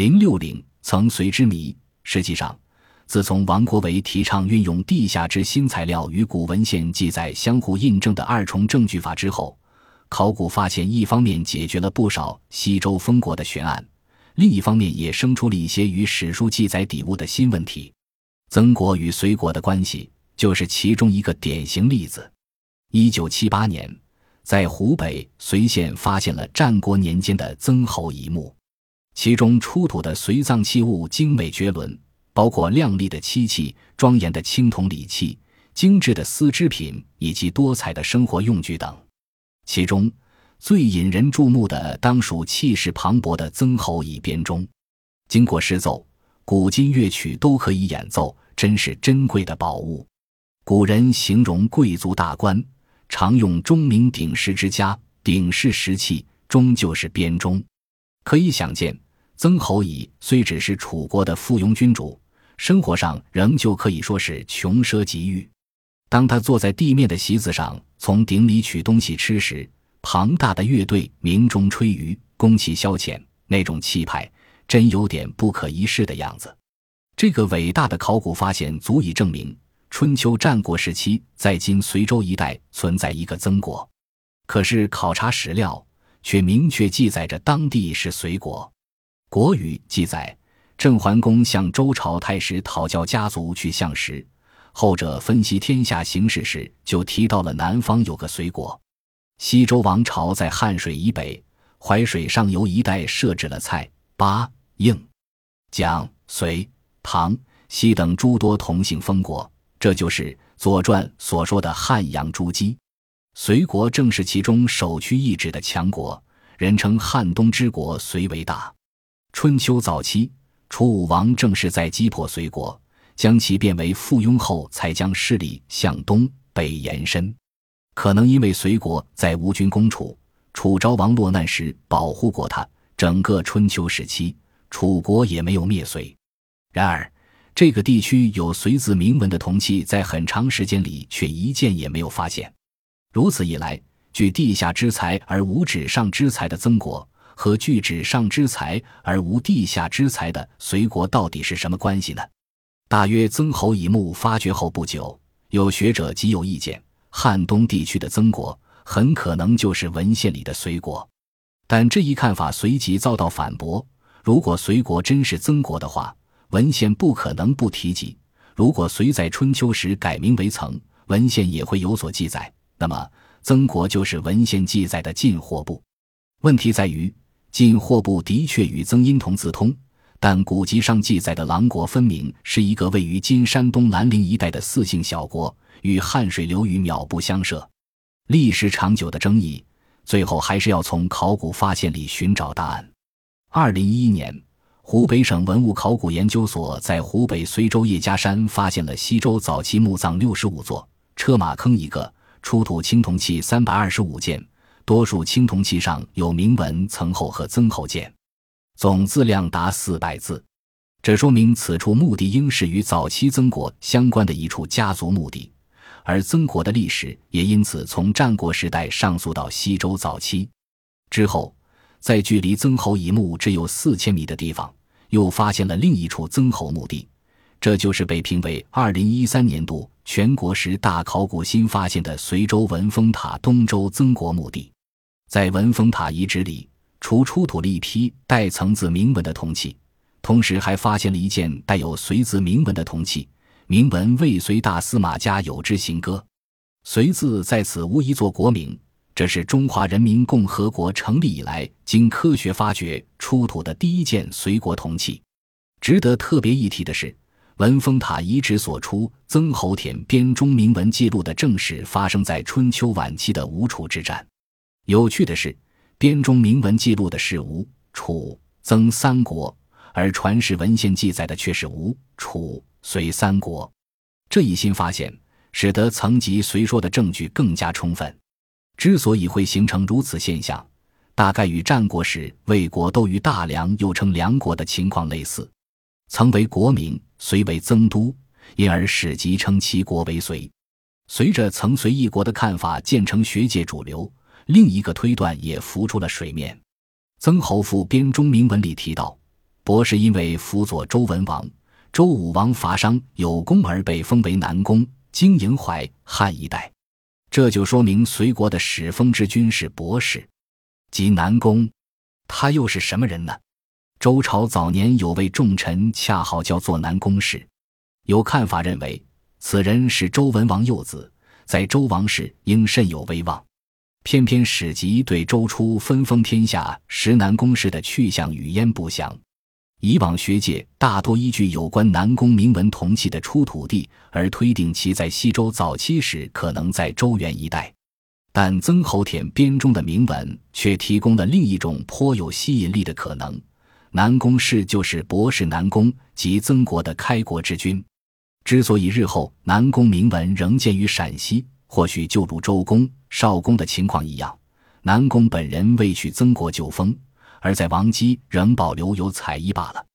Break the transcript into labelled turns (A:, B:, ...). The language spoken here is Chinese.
A: 零六零曾随之谜。实际上，自从王国维提倡运用地下之新材料与古文献记载相互印证的二重证据法之后，考古发现一方面解决了不少西周封国的悬案，另一方面也生出了一些与史书记载底物的新问题。曾国与隋国的关系就是其中一个典型例子。一九七八年，在湖北随县发现了战国年间的曾侯乙墓。其中出土的随葬器物精美绝伦，包括亮丽的漆器、庄严的青铜礼器、精致的丝织品以及多彩的生活用具等。其中最引人注目的，当属气势磅礴的曾侯乙编钟。经过试奏，古今乐曲都可以演奏，真是珍贵的宝物。古人形容贵族大官常用钟鸣鼎食之家，鼎是食器，钟就是编钟。可以想见，曾侯乙虽只是楚国的附庸君主，生活上仍旧可以说是穷奢极欲。当他坐在地面的席子上，从鼎里取东西吃时，庞大的乐队鸣钟吹竽，宫气消遣，那种气派，真有点不可一世的样子。这个伟大的考古发现足以证明，春秋战国时期在今随州一带存在一个曾国。可是考察史料。却明确记载着当地是隋国，《国语》记载，郑桓公向周朝太史讨教家族去向时，后者分析天下形势时，就提到了南方有个隋国。西周王朝在汉水以北、淮水上游一带设置了蔡、巴、应、蒋、隋、唐、西等诸多同姓封国，这就是《左传》所说的汉阳诸姬。隋国正是其中首屈一指的强国，人称汉东之国，隋为大。春秋早期，楚武王正是在击破隋国，将其变为附庸后，才将势力向东北延伸。可能因为隋国在吴军攻楚，楚昭王落难时保护过他，整个春秋时期，楚国也没有灭隋。然而，这个地区有隋字铭文的铜器，在很长时间里却一件也没有发现。如此一来，具地下之财而无纸上之财的曾国，和聚纸上之财而无地下之财的隋国，到底是什么关系呢？大约曾侯乙墓发掘后不久，有学者极有意见：汉东地区的曾国很可能就是文献里的隋国。但这一看法随即遭到反驳：如果隋国真是曾国的话，文献不可能不提及；如果隋在春秋时改名为曾，文献也会有所记载。那么，曾国就是文献记载的晋霍部。问题在于，晋霍部的确与曾荫同字通，但古籍上记载的狼国分明是一个位于今山东兰陵一带的四姓小国，与汉水流域渺不相涉。历时长久的争议，最后还是要从考古发现里寻找答案。二零一一年，湖北省文物考古研究所在湖北随州叶家山发现了西周早期墓葬六十五座，车马坑一个。出土青铜器三百二十五件，多数青铜器上有铭文“曾侯”和“曾侯鉴”，总字量达四百字。这说明此处墓地应是与早期曾国相关的一处家族墓地，而曾国的历史也因此从战国时代上溯到西周早期。之后，在距离曾侯乙墓只有四千米的地方，又发现了另一处曾侯墓地。这就是被评为二零一三年度全国十大考古新发现的随州文峰塔东周曾国墓地。在文峰塔遗址里，除出土了一批带层字铭文的铜器，同时还发现了一件带有隋字铭文的铜器，铭文“未随大司马家有之行歌”。隋字在此无疑作国名，这是中华人民共和国成立以来经科学发掘出土的第一件隋国铜器。值得特别一提的是。文峰塔遗址所出曾侯田编钟铭文记录的正史发生在春秋晚期的吴楚之战。有趣的是，编钟铭文记录的是吴、楚、曾三国，而传世文献记载的却是吴、楚、隋三国。这一新发现使得曾及隋说的证据更加充分。之所以会形成如此现象，大概与战国时魏国都于大梁，又称梁国的情况类似。曾为国名。隋为曾都，因而史籍称其国为隋。随着曾隋一国的看法渐成学界主流，另一个推断也浮出了水面。曾侯父编钟铭文里提到，博士因为辅佐周文王、周武王伐商有功而被封为南宫，经营淮汉一带。这就说明隋国的始封之君是博士，即南宫。他又是什么人呢？周朝早年有位重臣，恰好叫做南宫氏。有看法认为，此人是周文王幼子，在周王室应甚有威望。偏偏史籍对周初分封天下时南宫氏的去向语焉不详。以往学界大多依据有关南宫铭文铜器的出土地而推定其在西周早期时可能在周原一带，但曾侯偃编中的铭文却提供了另一种颇有吸引力的可能：南宫氏就是博士南宫及曾国的开国之君。之所以日后南宫铭文仍见于陕西，或许就如周公、少公的情况一样，南宫本人未去曾国就封。而在王姬仍保留有彩衣罢了。